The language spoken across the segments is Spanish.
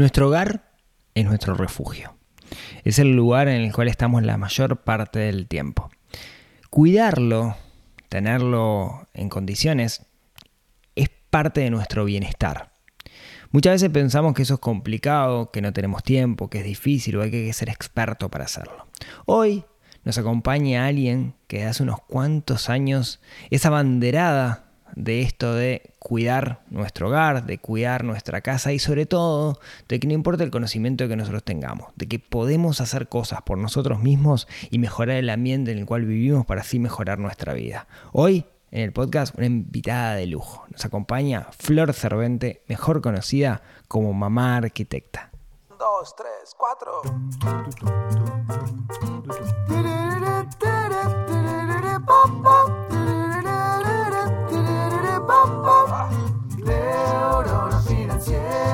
Nuestro hogar es nuestro refugio. Es el lugar en el cual estamos la mayor parte del tiempo. Cuidarlo, tenerlo en condiciones, es parte de nuestro bienestar. Muchas veces pensamos que eso es complicado, que no tenemos tiempo, que es difícil o hay que ser experto para hacerlo. Hoy nos acompaña alguien que hace unos cuantos años es abanderada de esto de cuidar nuestro hogar, de cuidar nuestra casa y sobre todo de que no importa el conocimiento que nosotros tengamos, de que podemos hacer cosas por nosotros mismos y mejorar el ambiente en el cual vivimos para así mejorar nuestra vida. Hoy en el podcast una invitada de lujo. Nos acompaña Flor Cervente, mejor conocida como mamá arquitecta. Dos, tres, cuatro. Neurona financiera,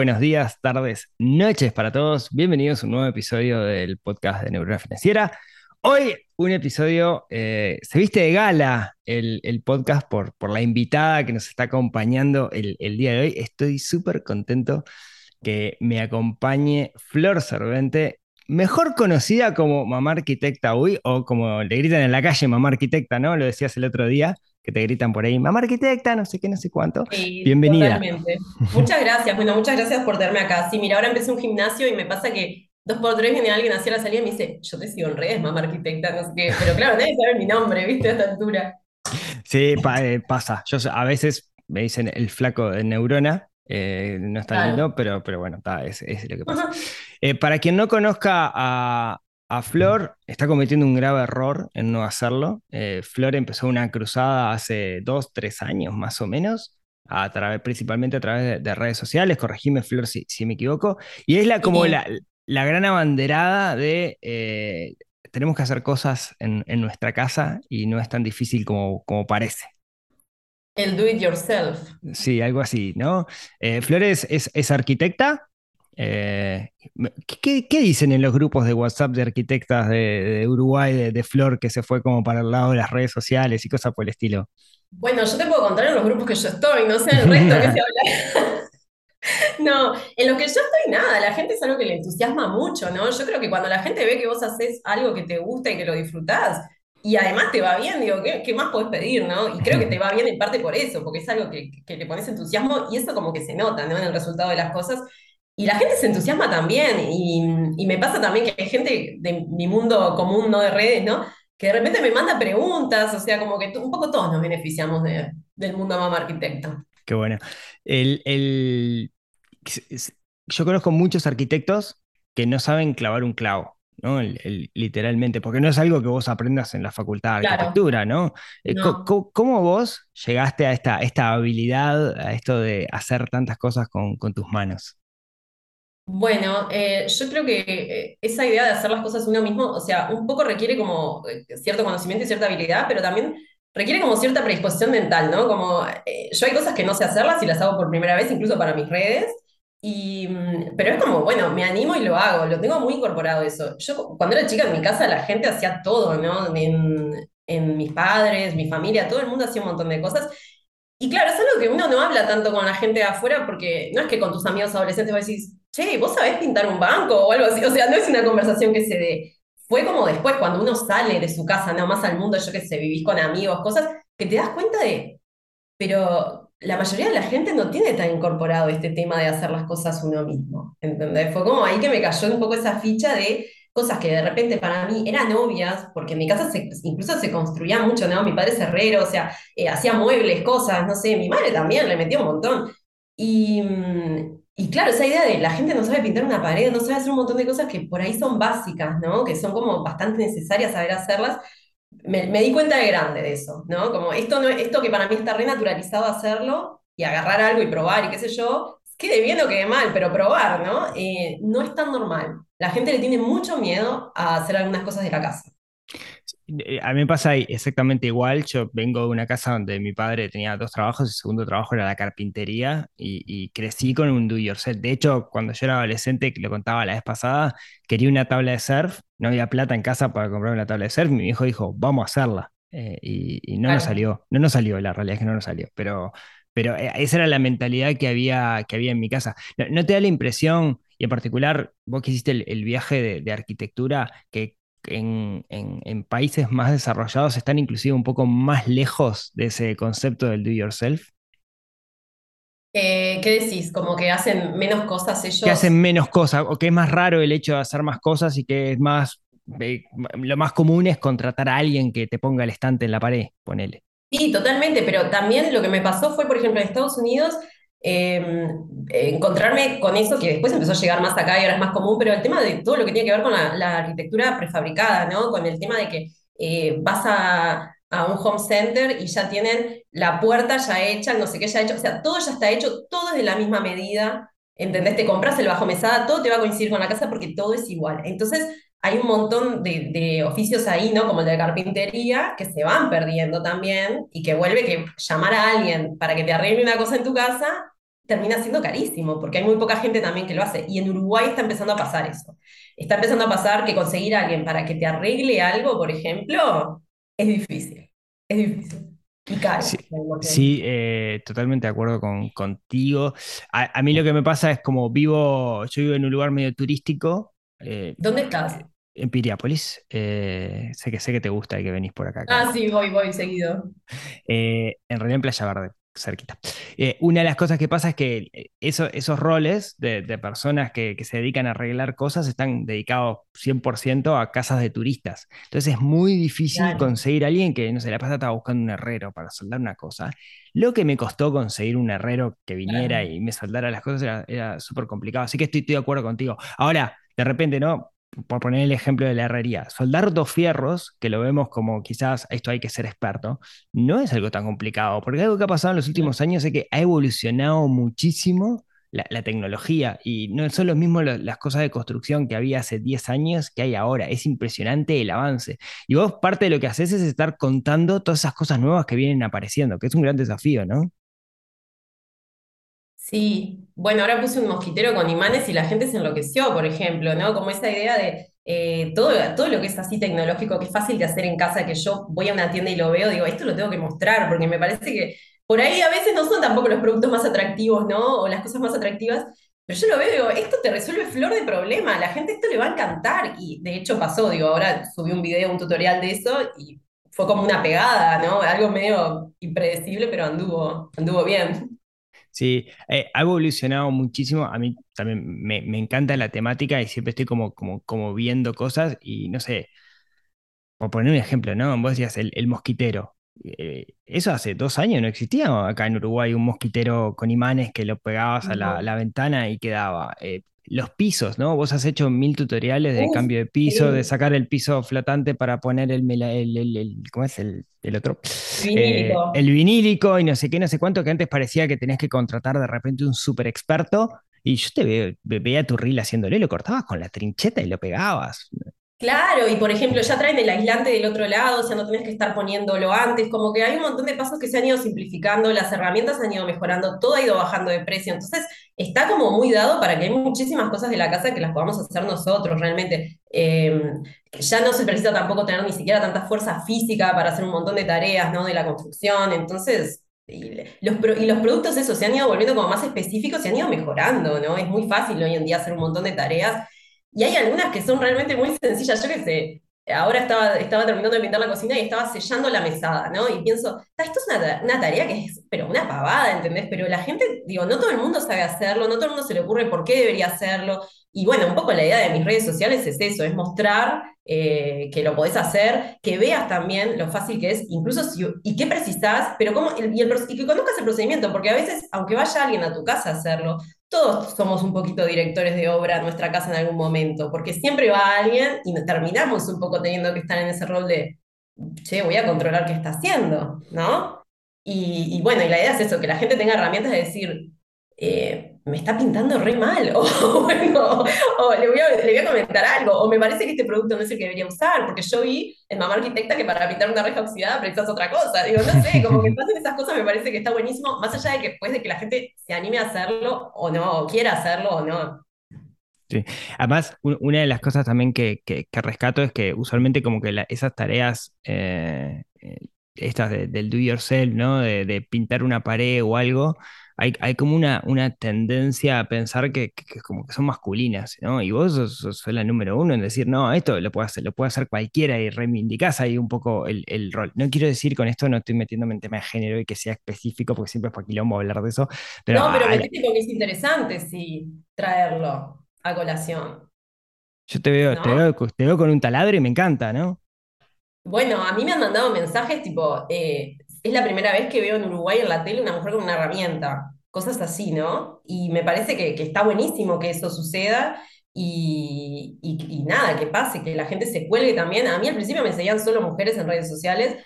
buenos días, tardes, noches para todos. Bienvenidos a un nuevo episodio del podcast de Neurona Financiera. Hoy un episodio, eh, se viste de gala el, el podcast por, por, la invitada que nos está acompañando el, el día de hoy. Estoy súper contento que me acompañe Flor Cervente, mejor conocida como mamá arquitecta hoy, o como le gritan en la calle mamá arquitecta, ¿no? Lo decías el otro día, que te gritan por ahí, mamá arquitecta, no sé qué, no sé cuánto. Sí, Bienvenida. Totalmente. Muchas gracias, bueno, muchas gracias por tenerme acá. Sí, mira, ahora empecé un gimnasio y me pasa que dos por tres viene alguien hacia la salida y me dice, yo te sigo en redes, mamá arquitecta, no sé qué, pero claro, nadie sabe mi nombre, ¿viste? A esta altura. Sí, pa- eh, pasa. Yo a veces me dicen el flaco de neurona, eh, no está Claro. lindo, pero, pero bueno, es, es lo que pasa. Eh, para quien no conozca a, a Flor, está cometiendo un grave error en no hacerlo. Eh, Flor empezó una cruzada hace dos, tres años más o menos, a través, principalmente a través de, de redes sociales. Corregime, Flor, si, si me equivoco. Y es la, como Sí. la, la gran abanderada de eh, tenemos que hacer cosas en, en nuestra casa y no es tan difícil como, como parece. El do it yourself. Sí, algo así, ¿no? Eh, Flores es, es arquitecta. Eh, ¿qué, dicen en los grupos de WhatsApp de arquitectas de, Uruguay, de, de Flor, que se fue como para el lado de las redes sociales y cosas por el estilo? Bueno, yo te puedo contar en los grupos que yo estoy, no sé el resto que se habla. No, en los que yo estoy nada, la gente es algo que le entusiasma mucho, ¿no? Yo creo que cuando la gente ve que vos haces algo que te gusta y que lo disfrutás, y además te va bien, digo, ¿qué, qué más podés pedir, no? Y creo que te va bien en parte por eso, porque es algo que, que le pones entusiasmo y eso como que se nota, ¿no? En el resultado de las cosas. Y la gente se entusiasma también, y, y me pasa también que hay gente de mi mundo común, no de redes, ¿no? Que de repente me manda preguntas, o sea, como que un poco todos nos beneficiamos de- del mundo mamá arquitecta. Qué bueno. El, el- yo conozco muchos arquitectos que no saben clavar un clavo, ¿no? El- literalmente, porque no es algo que vos aprendas en la facultad de Claro. arquitectura, ¿no? Eh, No. ¿Cómo vos llegaste a esta, esta habilidad, a esto de hacer tantas cosas con, con tus manos? Bueno, eh, yo creo que eh, esa idea de hacer las cosas uno mismo, o sea, un poco requiere como eh, cierto conocimiento y cierta habilidad, pero también requiere como cierta predisposición mental, ¿no? Como eh, yo hay cosas que no sé hacerlas y las hago por primera vez, incluso para mis redes, y, mm, pero es como, bueno, me animo y lo hago, lo tengo muy incorporado eso. Yo cuando era chica en mi casa la gente hacía todo, ¿no? En, en mis padres, mi familia, todo el mundo hacía un montón de cosas. Y claro, es algo que uno no habla tanto con la gente de afuera porque no es que con tus amigos adolescentes vos decís, che, ¿vos sabés pintar un banco o algo así? O sea, no es una conversación que se dé. Fue como después, cuando uno sale de su casa, no más al mundo, yo que sé, vivís con amigos, cosas, que te das cuenta de, pero la mayoría de la gente no tiene tan incorporado este tema de hacer las cosas uno mismo, ¿entendés? Fue como ahí que me cayó un poco esa ficha de cosas que de repente para mí eran obvias, porque en mi casa se- incluso se construía mucho, ¿no? Mi padre es herrero, o sea, eh, hacía muebles, cosas, no sé, mi madre también le metía un montón. Y, mm, y claro, esa idea de la gente no sabe pintar una pared, no sabe hacer un montón de cosas que por ahí son básicas, ¿no? Que son como bastante necesarias saber hacerlas. Me, me di cuenta de grande de eso, ¿no? Como esto, no, esto que para mí está renaturalizado hacerlo y agarrar algo y probar y qué sé yo, quede bien o quede mal, pero probar, ¿no? Eh, no es tan normal. la gente le tiene mucho miedo a hacer algunas cosas de la casa. Eh, A mí me pasa exactamente igual. Yo vengo de una casa donde mi padre tenía dos trabajos, el segundo trabajo era la carpintería y, y crecí con un do yourself. De hecho, cuando yo era adolescente, que lo contaba la vez pasada, quería una tabla de surf, no había plata en casa para comprar una tabla de surf. Mi hijo dijo, vamos a hacerla. Eh, y, y no nos salió, no nos salió, la realidad es que no nos salió, pero, pero eh, esa era la mentalidad que había, que había en mi casa. ¿No, no te da la impresión, y en particular vos que hiciste el, el viaje de, de arquitectura, que en, en- en países más desarrollados están inclusive un poco más lejos de ese concepto del do yourself, Eh, ¿qué decís? Como que hacen menos cosas que hacen ellos. menos cosas, o que es más raro el hecho de hacer más cosas y que es más, eh, lo más común es contratar a alguien que te ponga el estante en la pared, ponele. Sí, totalmente, pero también lo que me pasó fue, por ejemplo, en Estados Unidos, eh, encontrarme con eso que después empezó a llegar más acá y ahora es más común, pero el tema de todo lo que tiene que ver con la, la arquitectura prefabricada, ¿no? Con el tema de que eh, vas a, a un home center y ya tienen la puerta ya hecha, no sé qué ya hecho, o sea, todo ya está hecho, todo es de la misma medida, ¿entendés? Te compras el bajo mesada, todo te va a coincidir con la casa porque todo es igual. Entonces, hay un montón de, de oficios ahí, ¿no? Como el de carpintería, que se van perdiendo también y que vuelve que llamar a alguien para que te arregle una cosa en tu casa termina siendo carísimo, porque hay muy poca gente también que lo hace. Y en Uruguay está empezando a pasar eso. Está empezando a pasar que conseguir a alguien para que te arregle algo, por ejemplo, es difícil. Es difícil. Y caro. Sí, eh, totalmente de acuerdo con, contigo. A, a mí lo que me pasa es como vivo, yo vivo en un lugar medio turístico, eh, ¿Dónde estás? en Piriápolis. eh, sé que sé que te gusta y que venís por acá cada Ah, sí, voy, voy seguido. en realidad en Playa Verde, cerquita. Eh, una de las cosas que pasa es que eh, eso- esos roles de, de personas que, que se dedican a arreglar cosas están dedicados 100% a casas de turistas. Entonces es muy difícil Claro. conseguir a alguien que, no sé, la pasa estaba buscando un herrero para soldar una cosa. Lo que me costó conseguir un herrero que viniera Claro. y me soldara las cosas era, era súper complicado. Así que estoy, estoy de acuerdo contigo. Ahora, de repente, ¿no? Por poner el ejemplo de la herrería, soldar dos fierros, que lo vemos como quizás esto hay que ser experto, no es algo tan complicado, porque algo que ha pasado en los últimos años es que ha evolucionado muchísimo la, la tecnología y no son lo mismo lo- las cosas de construcción que había hace 10 años que hay ahora. Es impresionante el avance. Y vos parte de lo que haces es estar contando todas esas cosas nuevas que vienen apareciendo, que es un gran desafío, ¿no? Sí, bueno, ahora puse un mosquitero con imanes y la gente se enloqueció, por ejemplo, ¿no? Como esa idea de eh, todo, todo lo que es así tecnológico, que es fácil de hacer en casa, que yo voy a una tienda y lo veo, digo, esto lo tengo que mostrar, porque me parece que por ahí a veces no son tampoco los productos más atractivos, ¿no? O las cosas más atractivas, pero yo lo veo digo, esto te resuelve flor de problema, la gente esto le va a encantar, y de hecho pasó, digo, ahora subí un video, un tutorial de eso, y fue como una pegada, ¿no? Algo medio impredecible, pero anduvo, anduvo bien. Sí, eh, ha evolucionado muchísimo. A mí también me, me encanta la temática y siempre estoy como, como, como viendo cosas y no sé, por poner un ejemplo, ¿no? Vos decías el, el mosquitero. Eh, eso hace dos años no existía acá en Uruguay un mosquitero con imanes que lo pegabas a la, la ventana y quedaba. Eh, los pisos, ¿no? Vos has hecho mil tutoriales de Uf, cambio de piso, de sacar el piso flotante para poner el, el, el- el- ¿cómo es el, el otro? Eh, Vinílico. el vinílico y no sé qué, no sé cuánto, que antes parecía que tenías que contratar de repente un súper experto. Y yo te ve- veía tu reel haciéndolo y lo cortabas con la trincheta y lo pegabas. Claro, y por ejemplo, ya traen el aislante del otro lado, o sea, no tenés que estar poniéndolo antes, como que hay un montón de pasos que se han ido simplificando, las herramientas han ido mejorando, todo ha ido bajando de precio, entonces está como muy dado para que hay muchísimas cosas de la casa que las podamos hacer nosotros realmente. Que ya no se precisa tampoco tener ni siquiera tanta fuerza física para hacer un montón de tareas, ¿no? De la construcción, entonces... Y los, y los productos esos se han ido volviendo como más específicos, se han ido mejorando, ¿no? Es muy fácil hoy en día hacer un montón de tareas y hay algunas que son realmente muy sencillas. Yo qué sé, ahora estaba, estaba terminando de pintar la cocina y estaba sellando la mesada, ¿no? Y pienso, "Ta, esto es una, una tarea que es, pero una pavada, ¿entendés? Pero la gente, digo, no todo el mundo sabe hacerlo, no todo el mundo se le ocurre por qué debería hacerlo. Y bueno, un poco la idea de mis redes sociales es eso, es mostrar eh, que lo podés hacer, que veas también lo fácil que es, incluso si, y qué precisás, pero cómo, y, el y que conozcas el procedimiento, porque a veces, aunque vaya alguien a tu casa a hacerlo, todos somos un poquito directores de obra en nuestra casa en algún momento, porque siempre va alguien y terminamos un poco teniendo que estar en ese rol de, che, voy a controlar qué está haciendo, ¿no? Y, y bueno, y la idea es eso, que la gente tenga herramientas de decir, eh, me está pintando re mal, o le voy, a, comentar algo, o me parece que este producto no es el que debería usar, porque yo vi en Mamá Arquitecta que para pintar una reja oxidada precisas otra cosa. Digo, no sé, como que pasen esas cosas me parece que está buenísimo, más allá de que después de que la gente se anime a hacerlo o no, o quiera hacerlo o no. Sí. Además, un- una de las cosas también que, que- rescato es que usualmente como que la- esas tareas, eh, eh, estas de- del do yourself, ¿no? De, de pintar una pared o algo, hay, hay como una, una tendencia a pensar que, que- que como que son masculinas, ¿no? Y vos sos, sos la número uno en decir, no, esto lo puede hacer, lo puede hacer cualquiera y reivindicás ahí un poco el, el rol. No quiero decir con esto, no estoy metiéndome en tema de género y que sea específico, porque siempre es para quilombo hablar de eso, pero No, pero me parece que es interesante, sí, traerlo a colación, yo te veo, te veo, te veo con un taladro y me encanta, ¿no? Bueno, a mí me han mandado mensajes tipo, eh, es la primera vez que veo en Uruguay en la tele una mujer con una herramienta, cosas así, ¿no? Y me parece que, que está buenísimo que eso suceda y, y- nada, que pase, que la gente se cuelgue también. A mí al principio me seguían solo mujeres en redes sociales,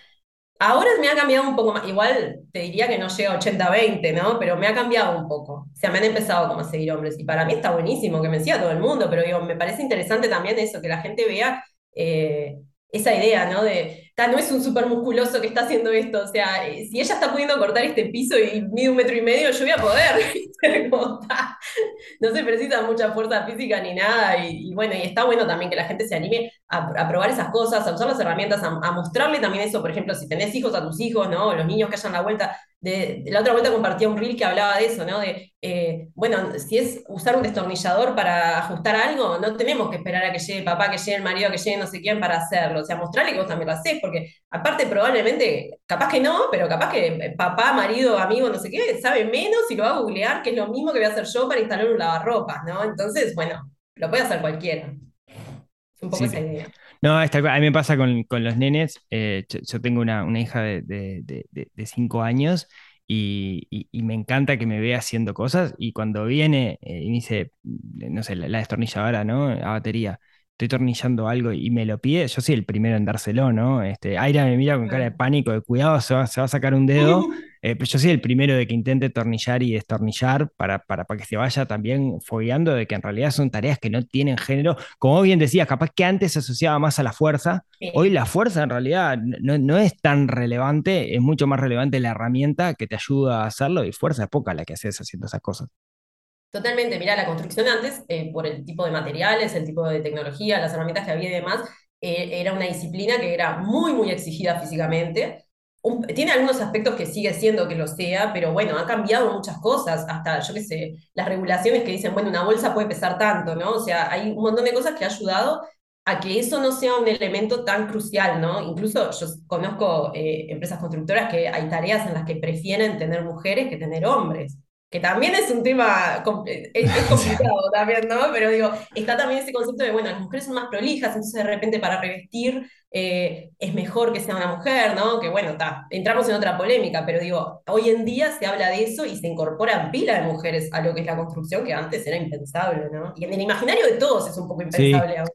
ahora me ha cambiado un poco más, igual te diría que no llega a 80-20, ¿no? Pero me ha cambiado un poco, o sea, me han empezado como a seguir hombres y para mí está buenísimo que me siga todo el mundo, pero digo, me parece interesante también eso, que la gente vea... eh, esa idea, ¿no? De, no es un súper musculoso que está haciendo esto, o sea, eh, si ella está pudiendo cortar este piso y mide un metro y medio, yo voy a poder, no se precisa mucha fuerza física ni nada, y, bueno, y está bueno también que la gente se anime a, probar esas cosas, a usar las herramientas, a, a mostrarle también eso, por ejemplo, si tenés hijos a tus hijos, ¿no? Los niños que hayan la vuelta, la otra vuelta compartía un reel que hablaba de eso, ¿no? De, eh, bueno, si es usar un destornillador para ajustar algo, no tenemos que esperar a que llegue el papá, que llegue el marido, que llegue no sé quién para hacerlo. O sea, mostrarle que vos también lo hacés, porque aparte probablemente, capaz que no, pero capaz que eh, papá, marido, amigo, no sé qué, sabe menos y lo va a googlear, que es lo mismo que voy a hacer yo para instalar un lavarropas, ¿no? Entonces, bueno, lo puede hacer cualquiera. Un poco Sí, esa idea. No, a mí me pasa con, con los nenes. eh, yo, yo tengo una, una hija de, de, de- de- de cinco años y, y- y me encanta que me vea haciendo cosas. Y cuando viene eh, y me dice, no sé, la, la destornilladora, ¿no? A batería, estoy tornillando algo y me lo pide, yo soy el primero en dárselo, ¿no? Este, Aira me mira con cara de pánico, de cuidado, se va, se va a sacar un dedo. Eh, pero yo soy el primero de que intente tornillar y destornillar para, para, para que se vaya también fogueando de que en realidad son tareas que no tienen género. Como bien decías, capaz que antes se asociaba más a la fuerza. Hoy la fuerza en realidad no, no es tan relevante, es mucho más relevante la herramienta que te ayuda a hacerlo y fuerza es poca la que haces haciendo esas cosas. Totalmente, mira, la construcción antes, eh, por el tipo de materiales, el tipo de tecnología, las herramientas que había y demás, eh, era una disciplina que era muy, muy exigida físicamente. Un- tiene algunos aspectos que sigue siendo que lo sea, pero bueno, ha cambiado muchas cosas, hasta, yo qué sé, las regulaciones que dicen, bueno, una bolsa puede pesar tanto, ¿no? O sea, hay un montón de cosas que ha ayudado a que eso no sea un elemento tan crucial, ¿no? Incluso yo conozco eh, empresas constructoras que hay tareas en las que prefieren tener mujeres que tener hombres que también es un tema, com- es, complicado también, ¿no? Pero digo, está también ese concepto de, bueno, las mujeres son más prolijas, entonces de repente para revestir eh, es mejor que sea una mujer, ¿no? Que bueno, está, entramos en otra polémica, pero digo, hoy en día se habla de eso y se incorporan pila de mujeres a lo que es la construcción, que antes era impensable, ¿no? Y en el imaginario de todos es un poco Sí. impensable ahora.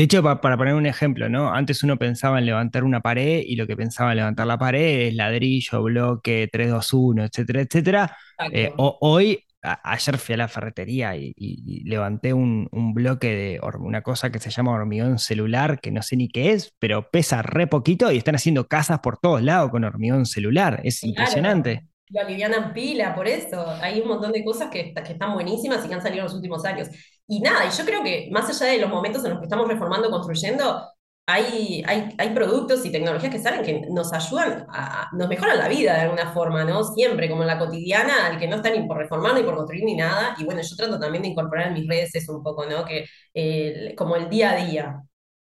De hecho, pa- para poner un ejemplo, ¿no? Antes uno pensaba en levantar una pared y lo que pensaba en levantar la pared es ladrillo, bloque, 3, 2, 1, etcétera, etcétera. Eh, o- hoy, a- ayer fui a la ferretería y, y- y levanté un, un bloque de una cosa que se llama hormigón celular, que no sé ni qué es, pero pesa re poquito y están haciendo casas por todos lados con hormigón celular. Es Claro, impresionante. lo alivianan pila, por eso. Hay un montón de cosas que, que están buenísimas y que han salido en los últimos años. Y nada, y yo creo que más allá de los momentos en los que estamos reformando, construyendo, hay, hay, hay productos y tecnologías que salen que nos ayudan, a, nos mejoran la vida de alguna forma, ¿no? Siempre, como en la cotidiana, al que no está ni por reformar ni por construir ni nada. Y bueno, yo trato también de incorporar en mis redes eso un poco, ¿no? Que, eh, como el día a día,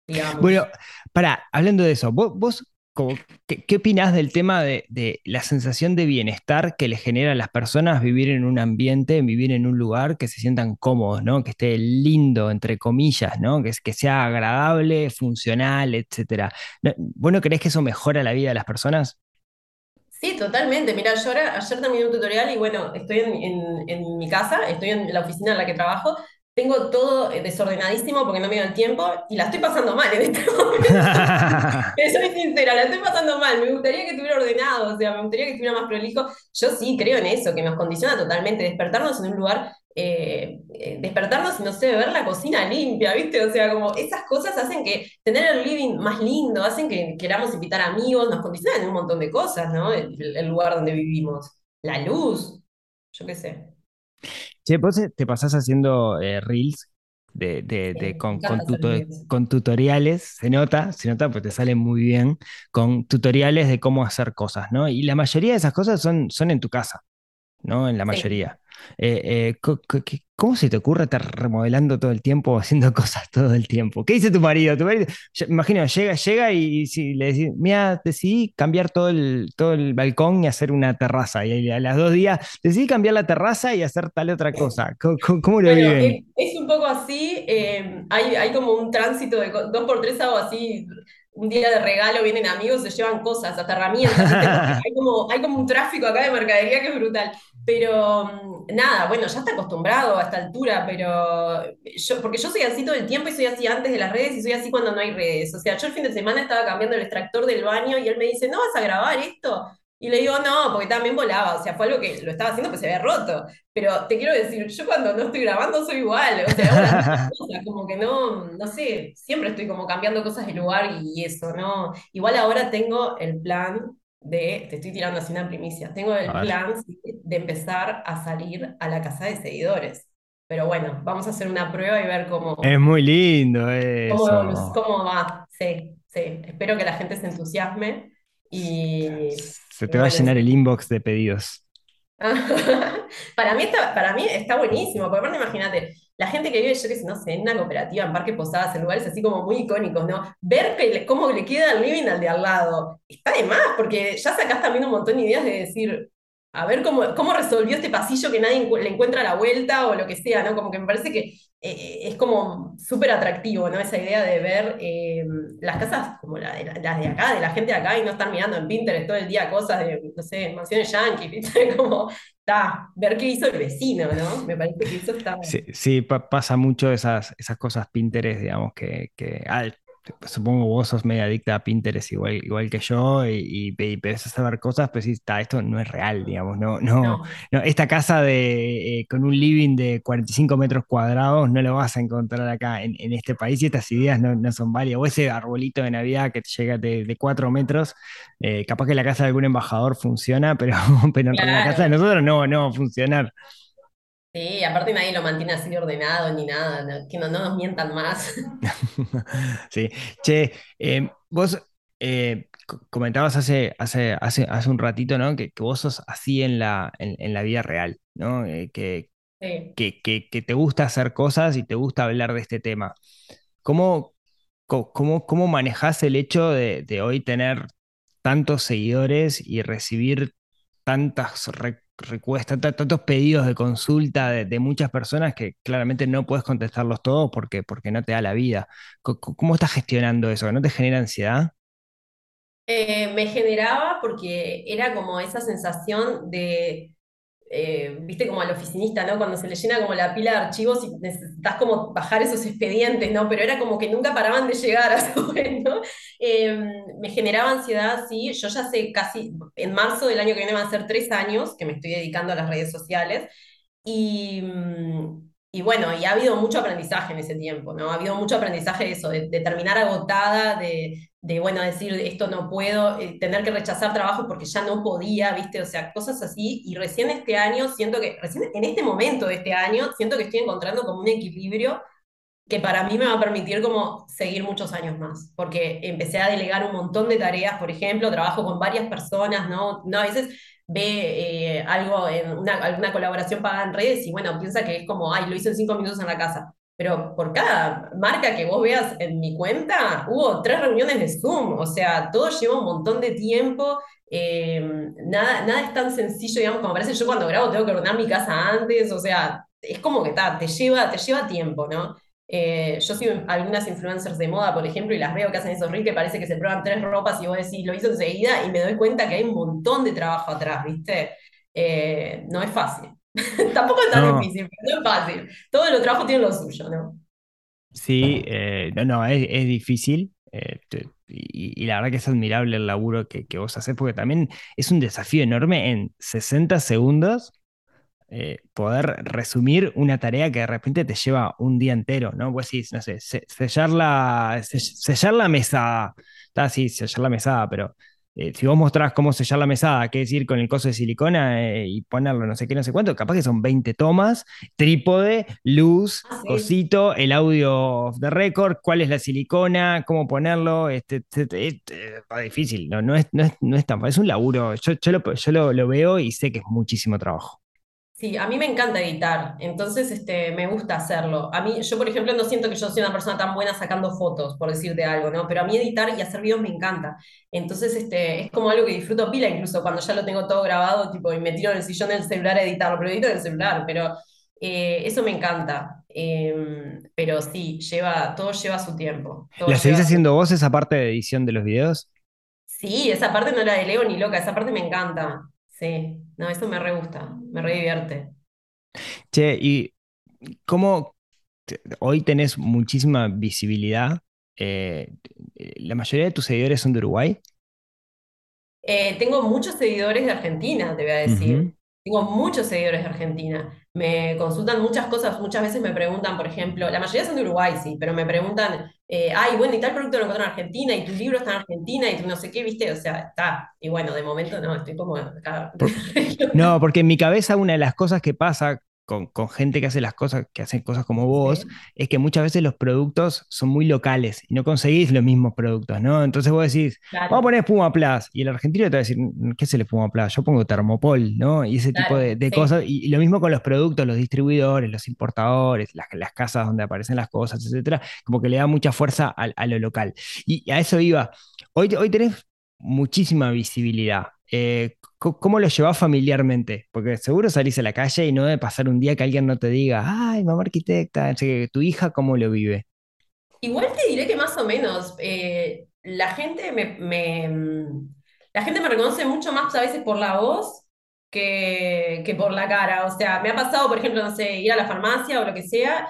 digamos. Bueno, para, hablando de eso, vos ¿qué, qué opinás del tema de, la sensación de bienestar que le genera a las personas vivir en un ambiente, vivir en un lugar que se sientan cómodos, ¿no? Que esté lindo, entre comillas, ¿no? Que, sea agradable, funcional, etcétera. ¿No- ¿Vos no creés que eso mejora la vida de las personas? Sí, totalmente. Mira, yo ahora, ayer terminé un tutorial y bueno, estoy en mi casa, estoy en la oficina en la que trabajo tengo todo eh, desordenadísimo porque no me el tiempo y la estoy pasando mal en este momento. Me soy sincera, la estoy pasando mal. Me gustaría que estuviera ordenado, o sea, me gustaría que estuviera más prolijo. Yo sí creo en eso, que nos condiciona totalmente. Despertarnos en un lugar, eh, eh, despertarnos y no sé, ver la cocina limpia, ¿viste? O sea, como esas cosas hacen que tener el living más lindo, hacen que queramos invitar amigos, nos condicionan en un montón de cosas, ¿no? El, el lugar donde vivimos. La luz, yo qué sé. Che, vos te pasás haciendo eh, reels de, con, tuto- tutoriales, se nota, se nota, pues te sale muy bien, con tutoriales de cómo hacer cosas, ¿no? Y la mayoría de esas cosas son, son en tu casa. ¿no? En la mayoría. Eh, eh, ¿cómo se te ocurre estar remodelando todo el tiempo o haciendo cosas todo el tiempo? ¿Qué dice tu marido? Tu marido, yo- imagino, llega, llega y, si le decís, mira, decidí cambiar todo el, todo el balcón y hacer una terraza. Y a las dos días, decidí cambiar la terraza y hacer tal otra cosa. ¿Cómo, cómo- lo Bueno, viven? es, es un poco así, eh, hay, hay como un tránsito de dos por tres hago así, un día de regalo vienen amigos, se llevan cosas, hasta herramientas, hay como, hay como un tráfico acá de mercadería que es brutal. Pero mm, nada, bueno, ya está acostumbrado a esta altura, pero yo, porque yo soy así todo el tiempo y soy así antes de las redes y soy así cuando no hay redes. O sea, yo el fin de semana estaba cambiando el extractor del baño y él me dice, ¿no vas a grabar esto? Y le digo, no, porque también volaba, o sea, fue algo que lo estaba haciendo pues se había roto. Pero te quiero decir, yo cuando no estoy grabando soy igual, o sea, cosas, como que no, no sé, siempre estoy como cambiando cosas de lugar y eso, ¿no? Igual ahora tengo el plan de, te estoy tirando así una primicia, tengo el plan de empezar a salir a la casa de seguidores. Pero bueno, vamos a hacer una prueba y ver cómo, Es muy lindo cómo, eso. cómo va. Sí, sí, espero que la gente se entusiasme y, Se te va a llenar el inbox de pedidos. Para mí está, para mí está buenísimo, porque aparte imagínate, la gente que vive, yo que sé, no sé, en una cooperativa, en Parque Posadas, en lugares así como muy icónicos, ¿no? Ver que le- cómo le queda el living al de al lado, está de más, porque ya sacás también un montón de ideas de decir, a ver cómo, cómo resolvió este pasillo que nadie le encuentra la vuelta o lo que sea, ¿no? Como que me parece que eh, es como súper atractivo, ¿no? Esa idea de ver eh, las casas como las de acá, de la gente de acá, y no estar mirando en Pinterest todo el día cosas de, no sé, mansiones yanquis, ¿viste? Como, está, ver qué hizo el vecino, ¿no? Me parece que eso está... Sí, sí, pa- pasa mucho esas, esas cosas Pinterest, digamos, que, supongo vos sos media adicta a Pinterest igual, igual que yo y, y, y empezás a ver cosas, pero sí, está, esto no es real, digamos, no, no, No, no, esta casa de, eh, con un living de 45 metros cuadrados no lo vas a encontrar acá en, en este país y estas ideas no, no son válidas. O ese arbolito de Navidad que llega de, de 4 metros, eh, capaz que la casa de algún embajador funciona, pero, pero en la casa de claro. nosotros no, no va a funcionar. Sí, aparte nadie lo mantiene así de ordenado ni nada, ¿no? Que no, no nos mientan más. Sí, che, eh, vos eh, co- comentabas hace, hace, hace, hace un ratito, ¿no? Que, que vos sos así en la, en, en la vida real, ¿no? Eh, que, Sí. que, que, que te gusta hacer cosas y te gusta hablar de este tema. ¿Cómo, cómo, cómo manejás el hecho de, de hoy tener tantos seguidores y recibir tantas re- tantos pedidos de consulta de, muchas personas que claramente no puedes contestarlos todos porque, porque no te da la vida? ¿Cómo estás gestionando eso? ¿No te genera ansiedad? Eh, me generaba porque era como esa sensación de, eh, viste, como al oficinista, ¿no? Cuando se le llena como la pila de archivos y necesitas como bajar esos expedientes, ¿no? Pero era como que nunca paraban de llegar a su vez, ¿no? Eh, me generaba ansiedad, sí. Yo ya sé casi, en marzo del año que viene van a ser tres años que me estoy dedicando a las redes sociales. Y, y bueno, y ha habido mucho aprendizaje en ese tiempo, ¿no? Ha habido mucho aprendizaje de eso, de terminar agotada, de, de, bueno, decir esto no puedo, eh, tener que rechazar trabajo porque ya no podía, ¿viste? O sea, cosas así. Y recién este año siento que, recién en este momento de este año, siento que estoy encontrando como un equilibrio que para mí me va a permitir como seguir muchos años más, porque empecé a delegar un montón de tareas, por ejemplo, trabajo con varias personas, ¿no? No, a veces ve eh, algo en una, alguna colaboración pagada en redes y bueno, piensa que es como, ay, lo hice en cinco minutos en la casa. Pero por cada marca que vos veas en mi cuenta, hubo tres reuniones de Zoom, o sea, todo lleva un montón de tiempo, eh, nada, nada es tan sencillo, digamos, como parece yo cuando grabo tengo que ordenar mi casa antes, o sea, es como que ta, te lleva, te lleva tiempo, ¿no? Eh, yo sigo algunas influencers de moda, por ejemplo, y las veo que hacen esos reels que parece que se prueban tres ropas y vos decís, lo hizo enseguida, y me doy cuenta que hay un montón de trabajo atrás, ¿viste? Eh, no es fácil. Tampoco es tan No, difícil, pero no es fácil. Todos los trabajos tienen lo suyo, ¿no? sí, eh, no, no, es, es difícil. eh, te- y, y la verdad que es admirable el laburo que, que vos haces, porque también es un desafío enorme en 60 segundos eh, poder resumir una tarea que de repente te lleva un día entero, ¿no? Vos decís, no sé, se- sellar la, se- sellar la mesada, está así, sellar la mesada, pero eh, si vos mostrás cómo sellar la mesada, qué decir con el coso de silicona eh, y ponerlo no sé qué, no sé cuánto, capaz que son 20 tomas, trípode, luz, Ah, sí. cosito, el audio de record, cuál es la silicona, cómo ponerlo, este, este, este, este, está difícil, no, no es, no es, no es tan fácil, es un laburo, yo, yo, lo, yo lo, lo veo y sé que es muchísimo trabajo. Sí, a mí me encanta editar, entonces este, me gusta hacerlo. A mí, yo por ejemplo no siento que yo soy una persona tan buena sacando fotos, por decirte algo, ¿no? Pero a mí editar y hacer videos me encanta. Entonces este, es como algo que disfruto pila, incluso cuando ya lo tengo todo grabado, tipo, y me tiro en el sillón del celular a editarlo, pero edito en el celular, pero eh, eso me encanta. Em, pero sí, lleva, todo lleva su tiempo, ¿La seguís haciendo vos esa parte de edición de los videos? Sí, esa parte no la delego ni loca, esa parte me encanta. Sí, no, eso me re gusta, me re divierte. Che, ¿y cómo hoy tenés muchísima visibilidad? eh, la mayoría de tus seguidores son de Uruguay. Eh, tengo muchos seguidores de Argentina, te voy a decir. Tengo muchos seguidores de Argentina. Me consultan muchas cosas, muchas veces me preguntan, por ejemplo, la mayoría son de Uruguay, sí, pero me preguntan, eh, ay, bueno, y tal producto lo encontré en Argentina, y tu libro está en Argentina, y tu no sé qué, viste, o sea, está. Y bueno, de momento no, estoy como acá. Por- no, porque en mi cabeza una de las cosas que pasa con, con gente que hace las cosas, que hacen cosas como vos, Sí, es que muchas veces los productos son muy locales y no conseguís los mismos productos, ¿no? Entonces vos decís, vamos a claro, poner espuma Plus, y el argentino te va a decir, ¿qué es el espuma Plus? Yo pongo Termopol, ¿no? Y ese tipo de, claro, de sí, cosas, y, y lo mismo con los productos, los distribuidores, los importadores, las, las casas donde aparecen las cosas, etcétera, como que le da mucha fuerza a, a lo local. Y a eso iba. Hoy, hoy tenés muchísima visibilidad. Eh, ¿Cómo lo llevas familiarmente? Porque seguro salís a la calle y no debe pasar un día que alguien no te diga, ay, mamá arquitecta, tu hija, ¿cómo lo vive? Igual te diré que más o menos eh, la gente me, me, mm, la gente me reconoce mucho más a veces por la voz que, que por la cara. O sea, me ha pasado, por ejemplo, no sé, ir a la farmacia o lo que sea,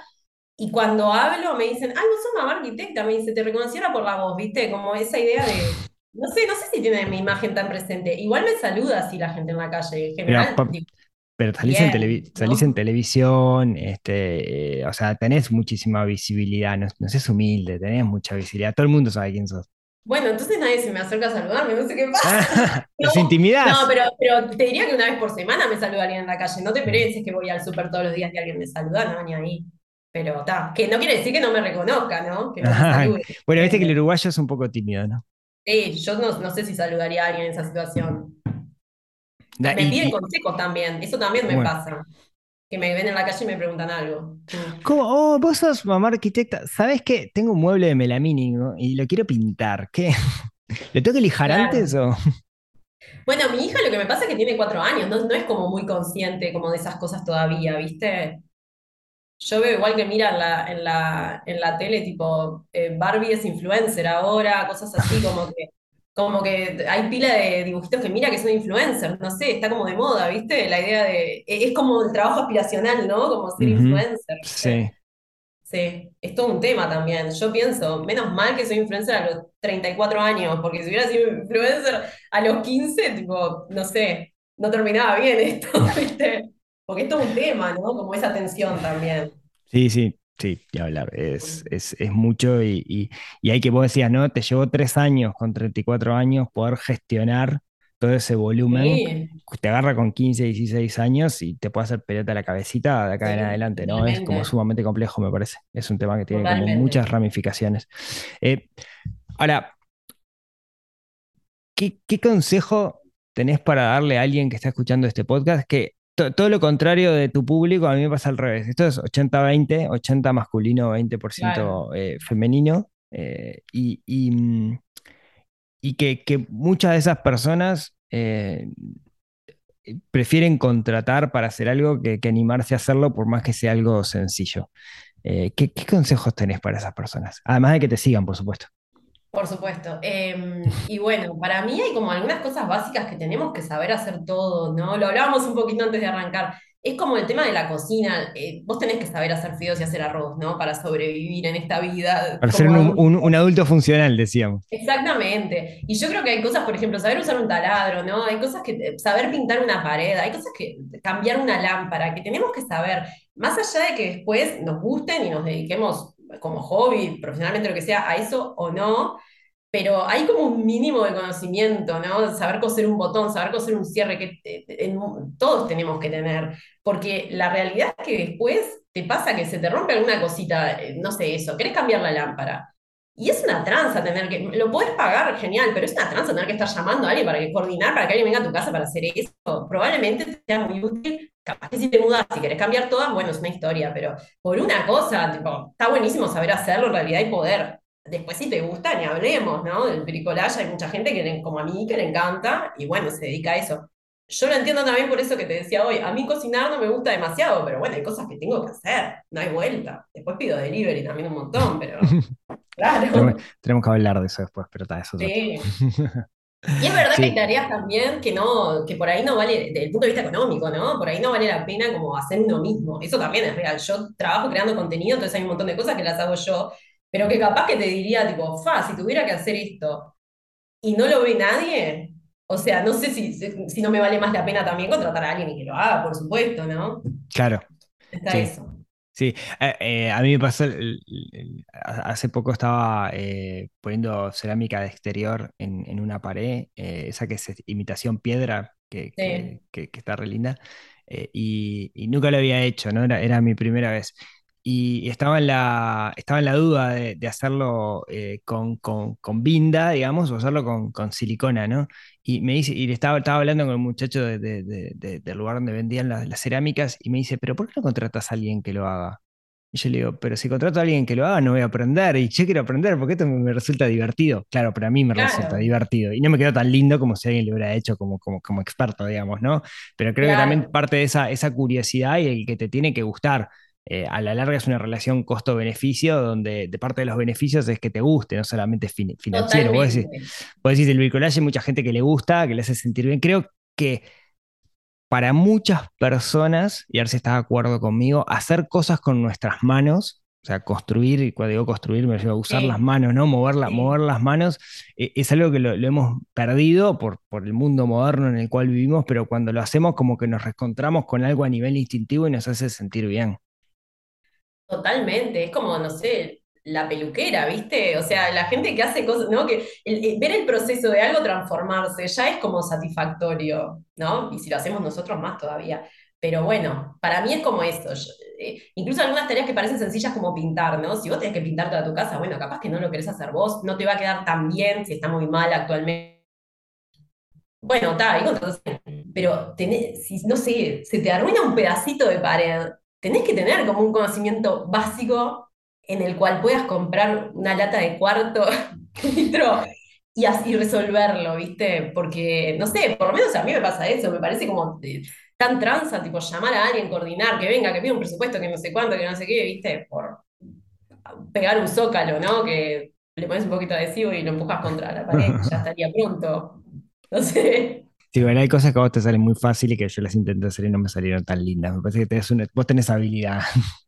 y cuando hablo me dicen, ay, vos sos mamá arquitecta, me dice, te reconociera por la voz, ¿viste? Como esa idea de, no sé, no sé si tiene mi imagen tan presente. Igual me saluda así la gente en la calle, en general, digo, pero salís en televi- salís en televisión, este, eh, o sea, tenés muchísima visibilidad, no, no seas humilde, tenés mucha visibilidad, todo el mundo sabe quién sos. Bueno, entonces nadie se me acerca a saludarme, no sé qué pasa. No, ¿Los no, pero, pero te diría que una vez por semana me saluda alguien en la calle. No te Mm. pienses que voy al súper todos los días y alguien me saluda, no, ni ahí. Pero está, que no quiere decir que no me reconozca, ¿no? Que no me Ajá. salude. Bueno, viste que el uruguayo es un poco tímido, ¿no? Sí, yo no, no sé si saludaría a alguien en esa situación. Da- Me y, piden consejos también, eso también me bueno. pasa. Que me ven en la calle y me preguntan algo. ¿Cómo? Oh, vos sos mamá arquitecta. ¿Sabés qué? Tengo un mueble de melamínico y lo quiero pintar. ¿Qué? ¿Lo tengo que lijar antes o...? Bueno, mi hija lo que me pasa es que tiene cuatro años, no, no es como muy consciente como de esas cosas todavía, ¿viste? Yo veo igual que mira en la, en la, en la tele, tipo, eh, Barbie es influencer ahora, cosas así, como que, como que hay pila de dibujitos que mira que son influencers, no sé, está como de moda, ¿viste? La idea de, e- es como el trabajo aspiracional, ¿no? Como ser influencer. Sí. Sí, es todo un tema también. Yo pienso, menos mal que soy influencer a los 34 años, porque si hubiera sido influencer a los 15 tipo, no sé, no terminaba bien esto, ¿viste? Porque es todo un tema, ¿no? Como esa tensión también. Sí, sí, sí, ya hablar. Es, es, es mucho y, y, y hay que, vos decías, ¿no? Te llevó tres años, con 34 años, poder gestionar todo ese volumen. Sí, Te agarra con 15, 16 años y te puede hacer pelota la cabecita de acá en adelante, ¿no? Es como sumamente complejo, me parece. Es un tema que tiene como muchas ramificaciones. Eh, ahora, ¿qué, qué consejo tenés para darle a alguien que está escuchando este podcast? Que to- todo lo contrario de tu público, a mí me pasa al revés. Esto es 80-20, 80 masculino, Claro, 20% eh, femenino. eh, y, y, mm, y que, que muchas de esas personas eh, prefieren contratar para hacer algo que, que animarse a hacerlo por más que sea algo sencillo. ¿qué, qué consejos tenés para esas personas? Además de que te sigan, por supuesto. Por supuesto. Eh, y bueno, para mí hay como algunas cosas básicas que tenemos que saber hacer todos, ¿no? Lo hablábamos un poquito antes de arrancar. es como el tema de la cocina. eh, vos tenés que saber hacer fideos y hacer arroz, ¿no? Para sobrevivir en esta vida Para ser un adulto funcional, decíamos. Exactamente. Y yo creo que hay cosas, por ejemplo, saber usar un taladro, ¿no? Hay cosas que, eh, saber pintar una pared, hay cosas que, cambiar una lámpara, que tenemos que saber, más allá de que después nos gusten y nos dediquemos como hobby, profesionalmente, lo que sea, a eso o no, pero hay como un mínimo de conocimiento, ¿no? Saber coser un botón, saber coser un cierre, que eh, en- todos tenemos que tener, porque la realidad es que después te pasa que se te rompe alguna cosita, eh, no sé, eso, querés cambiar la lámpara. Y es una tranza tener que, lo podés pagar, genial, pero es una tranza tener que estar llamando a alguien para que coordinar, para que alguien venga a tu casa para hacer eso. Probablemente te sea muy útil. Capaz que si te mudas, si querés cambiar todas, bueno, es una historia, pero por una cosa, tipo, está buenísimo saber hacerlo en realidad y poder. Después, si te gusta, ni hablemos, ¿no? Del bricolaje, hay mucha gente que, le- como a mí, que le encanta y bueno, se dedica a eso. Yo lo entiendo también por eso que te decía hoy. A mí cocinar no me gusta demasiado, pero bueno, hay cosas que tengo que hacer, no hay vuelta. Después pido delivery también un montón, pero claro. Tenemos, tenemos que hablar de eso después, pero está, eso. Sí. Y es verdad que hay tareas también que no, que por ahí no vale, desde el punto de vista económico, ¿no? Por ahí no vale la pena como hacer uno mismo. Eso también es real. Yo trabajo creando contenido, entonces hay un montón de cosas que las hago yo, pero que capaz que te diría, tipo, fa, si tuviera que hacer esto y no lo ve nadie, o sea, no sé si, si, si no me vale más la pena también contratar a alguien y que lo haga, por supuesto, ¿no? claro. Está Sí. eso. Sí, eh, eh, a mí me pasó, el- el- ha- hace poco estaba eh, poniendo cerámica de exterior en, en una pared, esa que es imitación piedra, que, Sí. que- que- que está re linda, y, y nunca lo había hecho, ¿no? Era, era mi primera vez. Y estaba en la, estaba en la duda de, de hacerlo eh, con, con, con binda, digamos, o hacerlo con, con silicona, ¿no? Y me dice, y estaba, estaba hablando con el muchacho de- de- de- de- del lugar donde vendían las, las cerámicas y me dice, pero ¿por qué no contratas a alguien que lo haga? Y yo le digo, pero si contrato a alguien que lo haga, no voy a aprender. Y yo quiero aprender porque esto me, resulta divertido. Claro, pero a mí me resulta Claro, divertido. Y no me quedó tan lindo como si alguien lo hubiera hecho como, como, como experto, digamos, ¿no? Pero creo que también claro, parte de esa, esa curiosidad y el que te tiene que gustar. Eh, a la larga es una relación costo-beneficio donde de parte de los beneficios es que te guste, no solamente fin- financiero. Vos decís, vos decís el bricolaje, hay mucha gente que le gusta, que le hace sentir bien. Creo que para muchas personas, y a ver si estás de acuerdo conmigo, hacer cosas con nuestras manos, o sea, construir, y cuando digo construir me refiero a usar las manos, ¿no? Mover, la- mover las manos, eh, es algo que lo, lo hemos perdido por, por el mundo moderno en el cual vivimos, pero cuando lo hacemos como que nos reencontramos con algo a nivel instintivo y nos hace sentir bien. Totalmente, es como, no sé, la peluquera, ¿viste? O sea, la gente que hace cosas, ¿no? Que ver el proceso de algo transformarse ya es como satisfactorio, ¿no? Y si lo hacemos nosotros más todavía. Pero bueno, para mí es como eso. eh, incluso algunas tareas que parecen sencillas como pintar, ¿no? Si vos tenés que pintar toda tu casa, bueno, capaz que no lo querés hacer vos, no te va a quedar tan bien si está muy mal actualmente. Bueno, está. Pero tenés, si no sé, se te arruina un pedacito de pared, tenés que tener como un conocimiento básico en el cual puedas comprar una lata de cuarto litro y así resolverlo, ¿viste? Porque, no sé, por lo menos a mí me pasa eso, me parece como eh, tan tranza, tipo llamar a alguien, coordinar, que venga, que pida un presupuesto, que no sé cuánto, que no sé qué, ¿viste? Por pegar un zócalo, ¿no? Que le pones un poquito de adhesivo y lo empujas contra la pared, ya estaría pronto. No sé. Sí, bueno, hay cosas que a vos te salen muy fácil y que yo las intenté hacer y no me salieron tan lindas. Me parece que tenés una- vos tenés habilidad.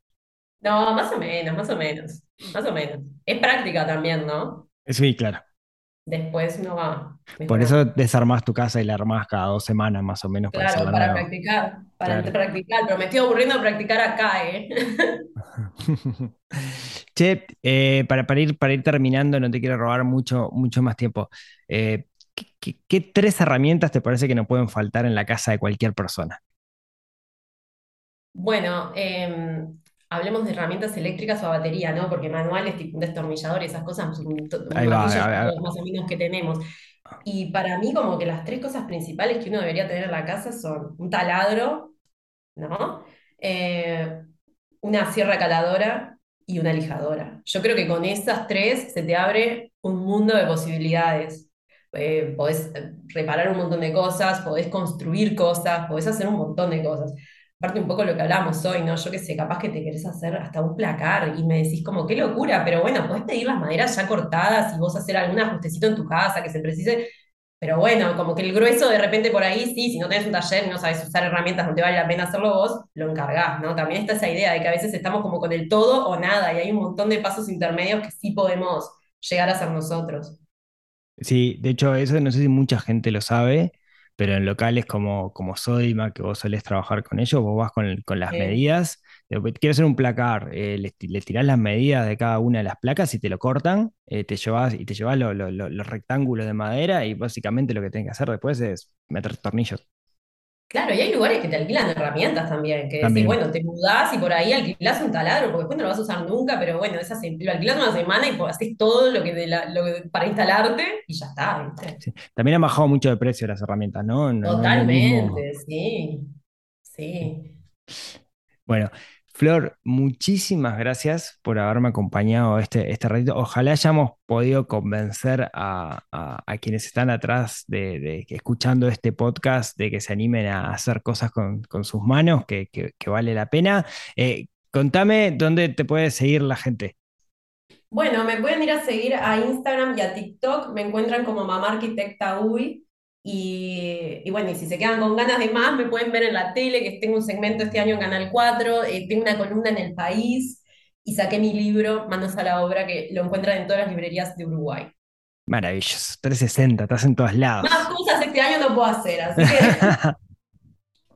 No, más o menos, más o menos, más o menos. Es práctica también, ¿no? Sí, claro. Después uno va Por eso desarmás tu casa y la armás cada dos semanas más o menos para Claro, para nueva. practicar, para Claro. practicar, pero me estoy aburriendo de practicar acá, ¿eh? Che, eh, para, para ir, para ir terminando, no te quiero robar mucho, mucho más tiempo. Eh, ¿qué, tres herramientas te parece que no pueden faltar en la casa de cualquier persona? Bueno, eh, hablemos de herramientas eléctricas o a batería, ¿no? Porque manuales, tipo un destornillador, esas cosas, todos más o menos que tenemos. Y para mí, como que las tres cosas principales que uno debería tener en la casa son un taladro, ¿no? Eh, una sierra caladora y una lijadora. Yo creo que con esas tres se te abre un mundo de posibilidades. Eh, podés eh, reparar un montón de cosas, podés construir cosas, podés hacer un montón de cosas. Aparte un poco lo que hablamos hoy, ¿no? Yo qué sé, capaz que te querés hacer hasta un placar y me decís como, qué locura, pero bueno, podés pedir las maderas ya cortadas y vos hacer algún ajustecito en tu casa que se precise. Pero bueno, como que el grueso de repente por ahí, sí, si no tenés un taller y no sabes usar herramientas, no te vale la pena hacerlo vos, lo encargás, ¿no? También está esa idea de que a veces estamos como con el todo o nada y hay un montón de pasos intermedios que sí podemos llegar a hacer nosotros. Sí, de hecho, eso no sé si mucha gente lo sabe, pero en locales como, como Sodima, que vos solés trabajar con ellos, vos vas con, con las Sí. medidas. de- Quiero hacer un placar, eh, le, le tirás las medidas de cada una de las placas y te lo cortan, eh, te llevas, y te llevas lo- lo- lo- los rectángulos de madera y básicamente lo que tenés que hacer después es meter tornillos. Claro, y hay lugares que te alquilan herramientas también, que decís, También. bueno, te mudás y por ahí alquilás un taladro, porque después no lo vas a usar nunca, pero bueno, esa lo alquilás una semana y pues, haces todo lo que, de la- lo que- para instalarte y ya está, ¿viste? Sí. También han bajado mucho de precio las herramientas, ¿no? Totalmente, sí, sí. Bueno, Flor, muchísimas gracias por haberme acompañado este, este ratito. Ojalá hayamos podido convencer a, a- quienes están atrás de, escuchando este podcast de que se animen a hacer cosas con, con sus manos, que, que- que vale la pena. Eh, contame dónde te puede seguir la gente. Bueno, me pueden ir a seguir a Instagram y a TikTok, me encuentran como Mamá Arquitecta Uy. Y, y bueno, y si se quedan con ganas de más, me pueden ver en la tele, que tengo un segmento este año en Canal 4, eh, tengo una columna en El País y saqué mi libro, Manos a la Obra, que lo encuentran en todas las librerías de Uruguay. Maravilloso, 360, estás en todos lados. Más cosas este año no puedo hacer, así que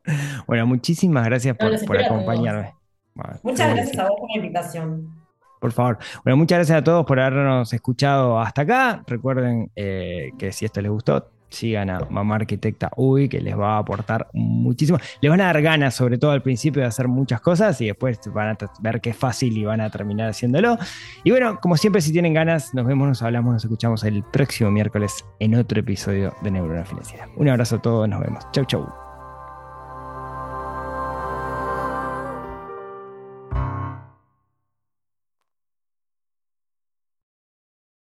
Bueno, muchísimas gracias por, acompañarme. Bueno, muchas que gracias a vos por la invitación. Por favor. Bueno, muchas gracias a todos por habernos escuchado hasta acá. Recuerden eh, que si esto les gustó, sigan a Mamá Arquitecta Uy, que les va a aportar muchísimo. Les van a dar ganas, sobre todo al principio, de hacer muchas cosas y después van a ver que es fácil y van a terminar haciéndolo. Y bueno, como siempre, si tienen ganas, nos vemos, nos hablamos, nos escuchamos el próximo miércoles en otro episodio de Neurona Financiera. Un abrazo a todos, nos vemos. Chau, chau.